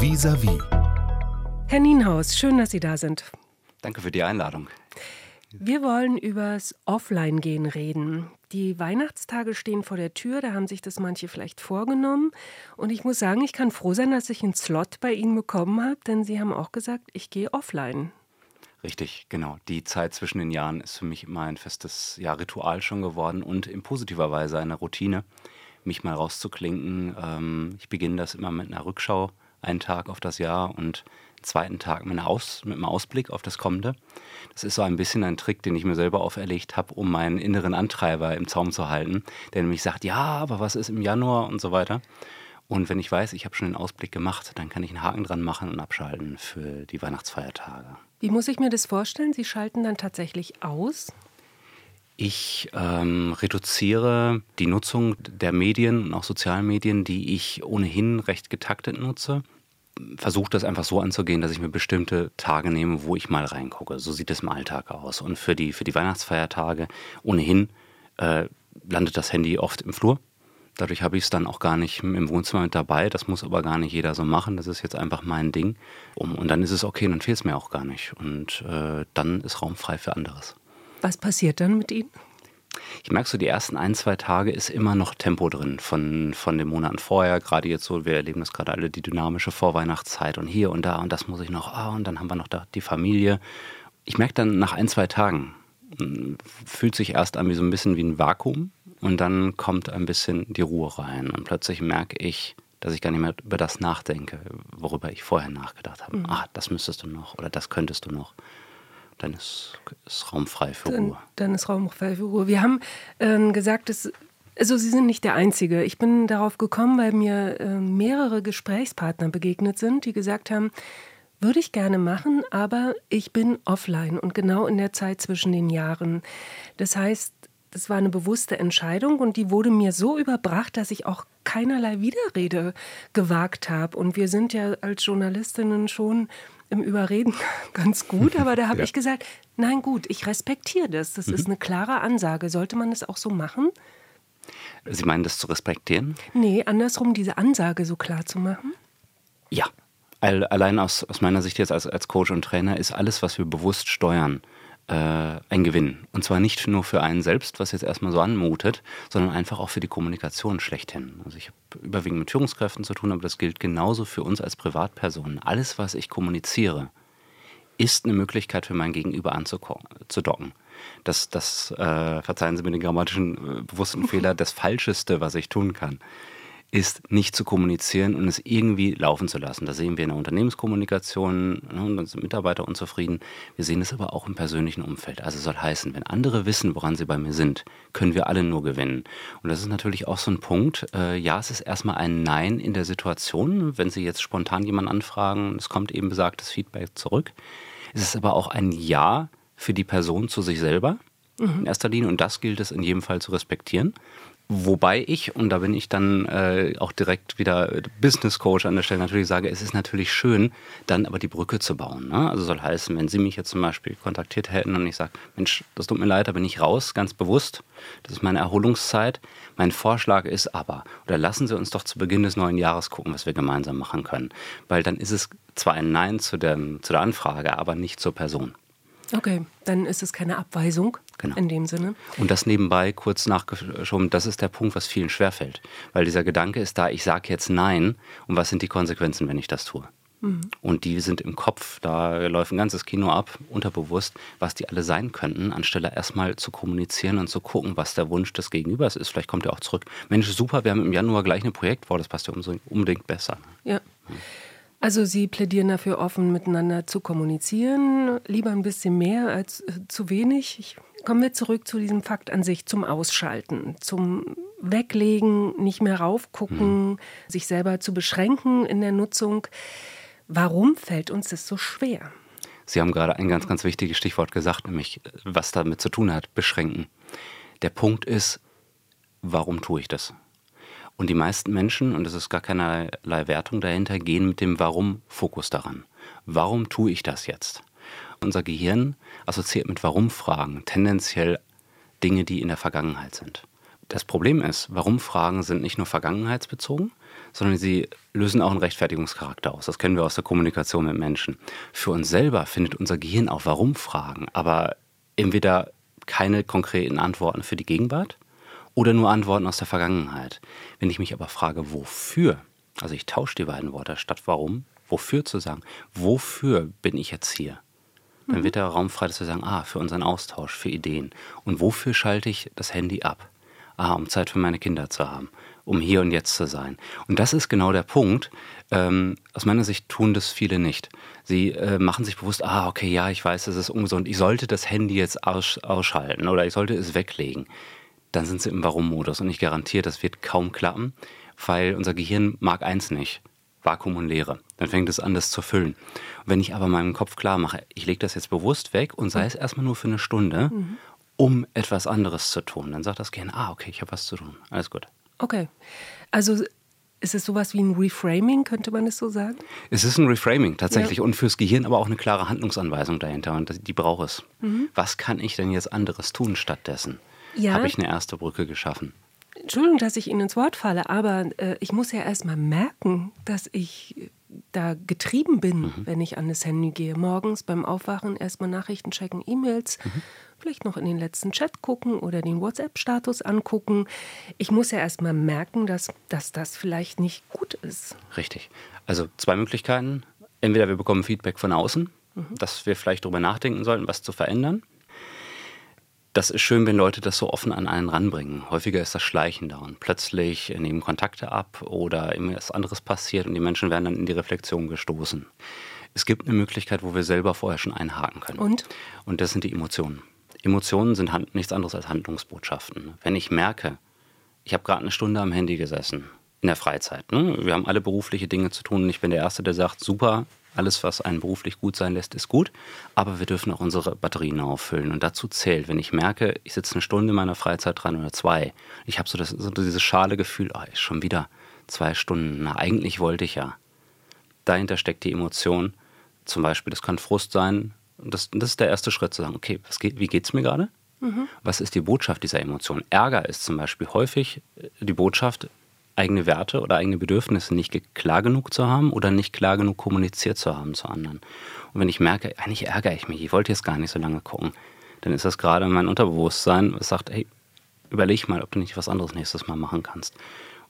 Vis-à-vis. Herr Nienhaus, schön, dass Sie da sind. Danke für die Einladung. Wir wollen übers Offline-Gehen reden. Die Weihnachtstage stehen vor der Tür, da haben sich das manche vielleicht vorgenommen. Und ich muss sagen, ich kann froh sein, dass ich einen Slot bei Ihnen bekommen habe, denn Sie haben auch gesagt, ich gehe offline. Richtig, genau. Die Zeit zwischen den Jahren ist für mich immer ein festes ja, Ritual schon geworden und in positiver Weise eine Routine, mich mal rauszuklinken. Ähm, ich beginne das immer mit einer Rückschau, einen Tag auf das Jahr und einen zweiten Tag mit, Aus, mit einem Ausblick auf das Kommende. Das ist so ein bisschen ein Trick, den ich mir selber auferlegt habe, um meinen inneren Antreiber im Zaum zu halten, der nämlich sagt, ja, aber was ist im Januar und so weiter. Und wenn ich weiß, ich habe schon den Ausblick gemacht, dann kann ich einen Haken dran machen und abschalten für die Weihnachtsfeiertage. Wie muss ich mir das vorstellen? Sie schalten dann tatsächlich aus? Ich ähm, reduziere die Nutzung der Medien und auch sozialen Medien, die ich ohnehin recht getaktet nutze. Versuche das einfach so anzugehen, dass ich mir bestimmte Tage nehme, wo ich mal reingucke. So sieht es im Alltag aus. Und für die, für die Weihnachtsfeiertage ohnehin äh, landet das Handy oft im Flur. Dadurch habe ich es dann auch gar nicht im Wohnzimmer mit dabei. Das muss aber gar nicht jeder so machen. Das ist jetzt einfach mein Ding. Und dann ist es okay, dann fehlt es mir auch gar nicht. Und äh, dann ist Raum frei für anderes. Was passiert dann mit Ihnen? Ich merke so, die ersten ein, zwei Tage ist immer noch Tempo drin von, von den Monaten vorher. Gerade jetzt so, wir erleben das gerade alle, die dynamische Vorweihnachtszeit und hier und da und das muss ich noch, ah, und dann haben wir noch da die Familie. Ich merke dann nach ein, zwei Tagen, hm, fühlt sich erst an wie so ein bisschen wie ein Vakuum und dann kommt ein bisschen die Ruhe rein und plötzlich merke ich, dass ich gar nicht mehr über das nachdenke, worüber ich vorher nachgedacht habe. Mhm. Ah, das müsstest du noch oder das könntest du noch dann ist, ist Raum frei für dann, Ruhe. Dann ist Raum frei für Ruhe. Wir haben äh, gesagt, dass also Sie sind nicht der Einzige. Ich bin darauf gekommen, weil mir äh, mehrere Gesprächspartner begegnet sind, die gesagt haben, würde ich gerne machen, aber ich bin offline und genau in der Zeit zwischen den Jahren. Das heißt, das war eine bewusste Entscheidung und die wurde mir so überbracht, dass ich auch keinerlei Widerrede gewagt habe. Und wir sind ja als Journalistinnen schon im Überreden ganz gut, aber da habe ja. ich gesagt, nein gut, ich respektiere das. Das mhm. ist eine klare Ansage. Sollte man das auch so machen? Sie meinen das zu respektieren? Nee, andersrum diese Ansage so klar zu machen? Ja. Allein aus, aus meiner Sicht jetzt als, als Coach und Trainer ist alles, was wir bewusst steuern, äh, ein Gewinn. Und zwar nicht nur für einen selbst, was jetzt erstmal so anmutet, sondern einfach auch für die Kommunikation schlechthin. Also ich habe überwiegend mit Führungskräften zu tun, aber das gilt genauso für uns als Privatpersonen. Alles, was ich kommuniziere, ist eine Möglichkeit für mein Gegenüber anzudocken. Das, das äh, verzeihen Sie mir den grammatischen äh, bewussten Fehler, das Falscheste, was ich tun kann ist nicht zu kommunizieren und es irgendwie laufen zu lassen. Das sehen wir in der Unternehmenskommunikation ne, und dann sind Mitarbeiter unzufrieden. Wir sehen es aber auch im persönlichen Umfeld. Also soll heißen, wenn andere wissen, woran sie bei mir sind, können wir alle nur gewinnen. Und das ist natürlich auch so ein Punkt. Äh, ja, es ist erstmal ein Nein in der Situation. Wenn Sie jetzt spontan jemanden anfragen, es kommt eben besagtes Feedback zurück. Es ist aber auch ein Ja für die Person zu sich selber in erster Linie und das gilt es in jedem Fall zu respektieren. Wobei ich, und da bin ich dann äh, auch direkt wieder Business Coach an der Stelle, natürlich sage, es ist natürlich schön, dann aber die Brücke zu bauen. Ne? Also soll heißen, wenn Sie mich jetzt zum Beispiel kontaktiert hätten und ich sage, Mensch, das tut mir leid, da bin ich raus, ganz bewusst, das ist meine Erholungszeit. Mein Vorschlag ist aber, oder lassen Sie uns doch zu Beginn des neuen Jahres gucken, was wir gemeinsam machen können. Weil dann ist es zwar ein Nein zu, dem, zu der Anfrage, aber nicht zur Person. Okay, dann ist es keine Abweisung genau. in dem Sinne. Und das nebenbei kurz nachgeschoben, das ist der Punkt, was vielen schwerfällt. Weil dieser Gedanke ist da, ich sage jetzt Nein und was sind die Konsequenzen, wenn ich das tue? Mhm. Und die sind im Kopf, da läuft ein ganzes Kino ab, unterbewusst, was die alle sein könnten, anstelle erstmal zu kommunizieren und zu gucken, was der Wunsch des Gegenübers ist. Vielleicht kommt er auch zurück. Mensch, super, wir haben im Januar gleich ein Projekt vor, das passt ja unbedingt besser. Ja. Mhm. Also Sie plädieren dafür, offen miteinander zu kommunizieren, lieber ein bisschen mehr als äh, zu wenig. Ich, kommen wir zurück zu diesem Fakt an sich, zum Ausschalten, zum Weglegen, nicht mehr raufgucken, mhm. sich selber zu beschränken in der Nutzung. Warum fällt uns das so schwer? Sie haben gerade ein ganz, ganz wichtiges Stichwort gesagt, nämlich was damit zu tun hat, beschränken. Der Punkt ist, warum tue ich das? Und die meisten Menschen, und es ist gar keinerlei Wertung dahinter, gehen mit dem Warum-Fokus daran. Warum tue ich das jetzt? Unser Gehirn assoziiert mit Warum-Fragen tendenziell Dinge, die in der Vergangenheit sind. Das Problem ist, Warum-Fragen sind nicht nur vergangenheitsbezogen, sondern sie lösen auch einen Rechtfertigungscharakter aus. Das kennen wir aus der Kommunikation mit Menschen. Für uns selber findet unser Gehirn auch Warum-Fragen, aber entweder keine konkreten Antworten für die Gegenwart oder nur Antworten aus der Vergangenheit. Wenn ich mich aber frage, wofür, also ich tausche die beiden Worte statt warum, wofür zu sagen, wofür bin ich jetzt hier? Dann wird der Raum frei, dass wir sagen, ah, für unseren Austausch, für Ideen. Und wofür schalte ich das Handy ab? Ah, um Zeit für meine Kinder zu haben, um hier und jetzt zu sein. Und das ist genau der Punkt. Ähm, aus meiner Sicht tun das viele nicht. Sie äh, machen sich bewusst, ah, okay, ja, ich weiß, es ist ungesund. Ich sollte das Handy jetzt aus, ausschalten oder ich sollte es weglegen. Dann sind sie im Warum-Modus und ich garantiere, das wird kaum klappen, weil unser Gehirn mag eins nicht. Vakuum und Leere. Dann fängt es an, das zu füllen. Wenn ich aber meinem Kopf klar mache, ich lege das jetzt bewusst weg und sei es erstmal nur für eine Stunde, mhm. um etwas anderes zu tun, dann sagt das Gehirn, ah, okay, ich habe was zu tun. Alles gut. Okay. Also ist es sowas wie ein Reframing, könnte man es so sagen? Es ist ein Reframing tatsächlich ja. und fürs Gehirn aber auch eine klare Handlungsanweisung dahinter und die braucht es. Mhm. Was kann ich denn jetzt anderes tun stattdessen? Ja. Habe ich eine erste Brücke geschaffen? Entschuldigung, dass ich Ihnen ins Wort falle, aber äh, ich muss ja erst mal merken, dass ich da getrieben bin, mhm. wenn ich an das Handy gehe. Morgens beim Aufwachen erstmal Nachrichten checken, E-Mails, mhm. vielleicht noch in den letzten Chat gucken oder den WhatsApp-Status angucken. Ich muss ja erstmal merken, dass, dass das vielleicht nicht gut ist. Richtig. Also zwei Möglichkeiten. Entweder wir bekommen Feedback von außen, mhm. dass wir vielleicht darüber nachdenken sollten, was zu verändern das ist schön, wenn Leute das so offen an einen ranbringen. Häufiger ist das schleichender und plötzlich nehmen Kontakte ab oder irgendwas anderes passiert und die Menschen werden dann in die Reflexion gestoßen. Es gibt eine Möglichkeit, wo wir selber vorher schon einhaken können. Und? Und das sind die Emotionen. Emotionen sind nichts anderes als Handlungsbotschaften. Wenn ich merke, ich habe gerade eine Stunde am Handy gesessen, in der Freizeit. Ne? Wir haben alle berufliche Dinge zu tun und ich bin der Erste, der sagt, super, alles, was einen beruflich gut sein lässt, ist gut, aber wir dürfen auch unsere Batterien auffüllen. Und dazu zählt, wenn ich merke, ich sitze eine Stunde in meiner Freizeit dran oder zwei, ich habe so, das, so dieses schale Gefühl, oh, ist schon wieder zwei Stunden, na eigentlich wollte ich ja. Dahinter steckt die Emotion, zum Beispiel, das kann Frust sein, das, das ist der erste Schritt zu sagen, okay, was geht, wie geht es mir gerade? Mhm. Was ist die Botschaft dieser Emotion? Ärger ist zum Beispiel häufig die Botschaft, eigene Werte oder eigene Bedürfnisse nicht klar genug zu haben oder nicht klar genug kommuniziert zu haben zu anderen. Und wenn ich merke, eigentlich ärgere ich mich, ich wollte jetzt gar nicht so lange gucken, dann ist das gerade mein Unterbewusstsein, was sagt, hey, überleg mal, ob du nicht was anderes nächstes Mal machen kannst.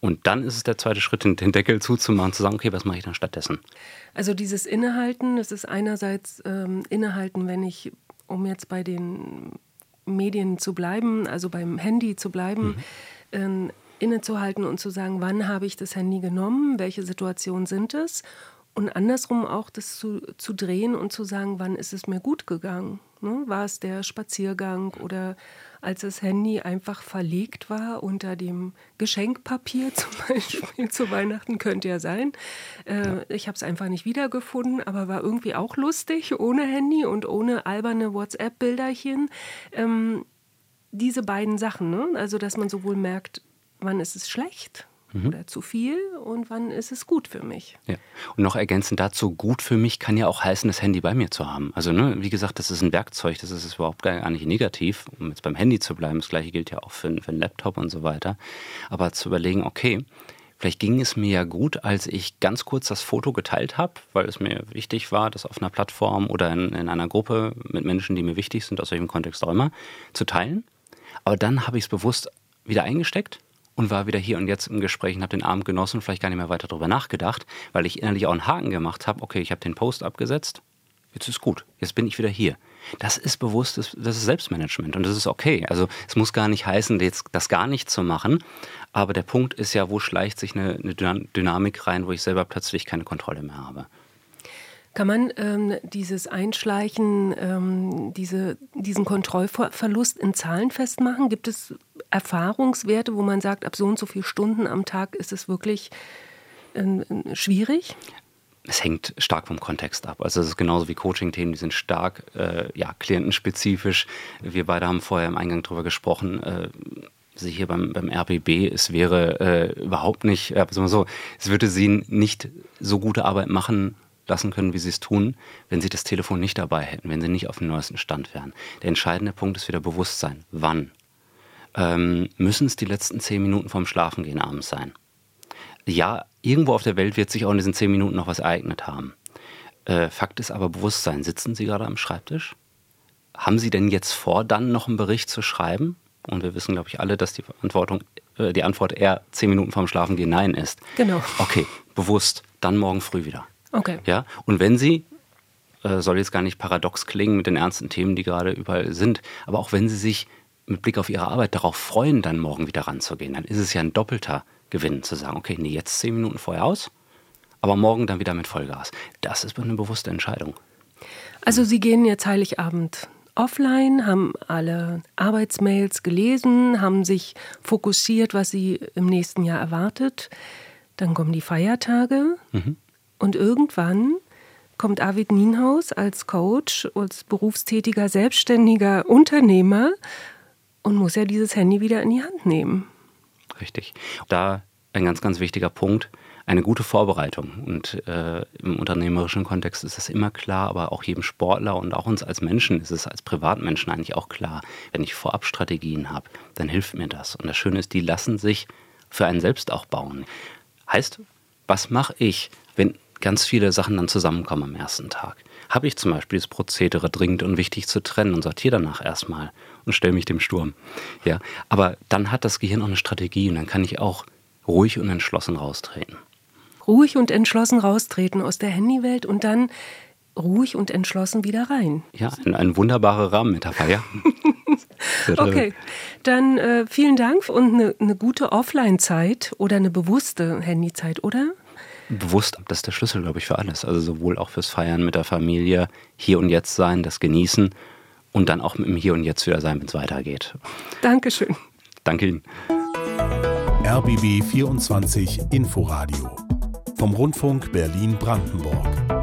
Und dann ist es der zweite Schritt, den Deckel zuzumachen, zu sagen, okay, was mache ich dann stattdessen? Also dieses Innehalten, das ist einerseits ähm, Innehalten, wenn ich, um jetzt bei den Medien zu bleiben, also beim Handy zu bleiben, mhm. ähm, innezuhalten und zu sagen, wann habe ich das Handy genommen, welche Situationen sind es und andersrum auch das zu, zu drehen und zu sagen, wann ist es mir gut gegangen. Ne? War es der Spaziergang oder als das Handy einfach verlegt war unter dem Geschenkpapier zum Beispiel zu Weihnachten, könnte ja sein. Äh, ich habe es einfach nicht wiedergefunden, aber war irgendwie auch lustig ohne Handy und ohne alberne WhatsApp-Bilderchen. Ähm, diese beiden Sachen, ne? also dass man sowohl merkt, wann ist es schlecht mhm. oder zu viel und wann ist es gut für mich. Ja. Und noch ergänzend dazu, gut für mich kann ja auch heißen, das Handy bei mir zu haben. Also ne, wie gesagt, das ist ein Werkzeug, das ist überhaupt gar nicht negativ, um jetzt beim Handy zu bleiben. Das gleiche gilt ja auch für, für einen Laptop und so weiter. Aber zu überlegen, okay, Vielleicht ging es mir ja gut, als ich ganz kurz das Foto geteilt habe, weil es mir wichtig war, das auf einer Plattform oder in, in, einer Gruppe mit Menschen, die mir wichtig sind, aus welchem Kontext auch immer, zu teilen. Aber dann habe ich es bewusst wieder eingesteckt und war wieder hier und jetzt im Gespräch und habe den Abend genossen und vielleicht gar nicht mehr weiter darüber nachgedacht, weil ich innerlich auch einen Haken gemacht habe. Okay, ich habe den Post abgesetzt, jetzt ist gut, jetzt bin ich wieder hier. Das ist bewusst, das ist Selbstmanagement und das ist okay. Also es muss gar nicht heißen, jetzt das gar nicht zu machen, aber der Punkt ist ja, wo schleicht sich eine, eine Dynamik rein, wo ich selber plötzlich keine Kontrolle mehr habe. Kann man ähm, dieses Einschleichen, ähm, diese, diesen Kontrollverlust in Zahlen festmachen? Gibt es Erfahrungswerte, wo man sagt, ab so und so viele Stunden am Tag ist es wirklich ähm, schwierig? Es hängt stark vom Kontext ab. Also es ist genauso wie Coaching-Themen, die sind stark äh, ja, klientenspezifisch. Wir beide haben vorher im Eingang darüber gesprochen. Äh, Sie hier beim, beim RBB, es wäre äh, überhaupt nicht, äh, so, es würde sie nicht so gute Arbeit machen, lassen können, wie sie es tun, wenn sie das Telefon nicht dabei hätten, wenn sie nicht auf dem neuesten Stand wären. Der entscheidende Punkt ist wieder Bewusstsein. Wann? Ähm, müssen es die letzten zehn Minuten vorm Schlafengehen abends sein? ja, irgendwo auf der Welt wird sich auch in diesen zehn Minuten noch was ereignet haben. Äh, Fakt ist aber Bewusstsein. Sitzen Sie gerade am Schreibtisch? Haben Sie denn jetzt vor, dann noch einen Bericht zu schreiben? Und wir wissen, glaube ich, alle, dass die Verantwortung, äh, die Antwort eher zehn Minuten vorm Schlafengehen Nein ist. Genau. Okay, bewusst. Dann morgen früh wieder. Okay. Ja. Und wenn Sie äh, soll jetzt gar nicht paradox klingen mit den ernsten Themen, die gerade überall sind, aber auch wenn Sie sich mit Blick auf Ihre Arbeit darauf freuen, dann morgen wieder ranzugehen, dann ist es ja ein doppelter Gewinn zu sagen, okay, nee, jetzt zehn Minuten vorher aus, aber morgen dann wieder mit Vollgas. Das ist eine bewusste Entscheidung. Also Sie gehen jetzt Heiligabend offline, haben alle Arbeitsmails gelesen, haben sich fokussiert, was Sie im nächsten Jahr erwartet. Dann kommen die Feiertage mhm. Und irgendwann kommt Arvid Nienhaus als Coach, als berufstätiger, selbstständiger Unternehmer und muss ja dieses Handy wieder in die Hand nehmen. Richtig. Da ein ganz, ganz wichtiger Punkt eine gute Vorbereitung. Und äh, im unternehmerischen Kontext ist das immer klar, aber auch jedem Sportler und auch uns als Menschen ist es als Privatmenschen eigentlich auch klar. Wenn ich vorab Strategien habe, dann hilft mir das. Und das Schöne ist, die lassen sich für einen selbst auch bauen. Heißt, was mache ich, wenn ganz viele Sachen dann zusammenkommen am ersten Tag? Habe ich zum Beispiel das Prozedere dringend und wichtig zu trennen und sortiere danach erstmal und stelle mich dem Sturm. Ja, aber dann hat das Gehirn auch eine Strategie und dann kann ich auch ruhig und entschlossen raustreten ruhig und entschlossen raustreten aus der Handywelt und dann ruhig und entschlossen wieder rein. Ja, ein, ein wunderbarer Rahmenmetapher, ja. okay, dann äh, vielen Dank und eine, eine gute Offline-Zeit oder eine bewusste Handyzeit, oder? Bewusst, das ist der Schlüssel, glaube ich, für alles. Also sowohl auch fürs Feiern mit der Familie, hier und jetzt sein, das genießen und dann auch mit dem Hier und Jetzt wieder sein, wenn es weitergeht. Dankeschön. Danke Ihnen. RBB 24 Inforadio vom Rundfunk Berlin-Brandenburg.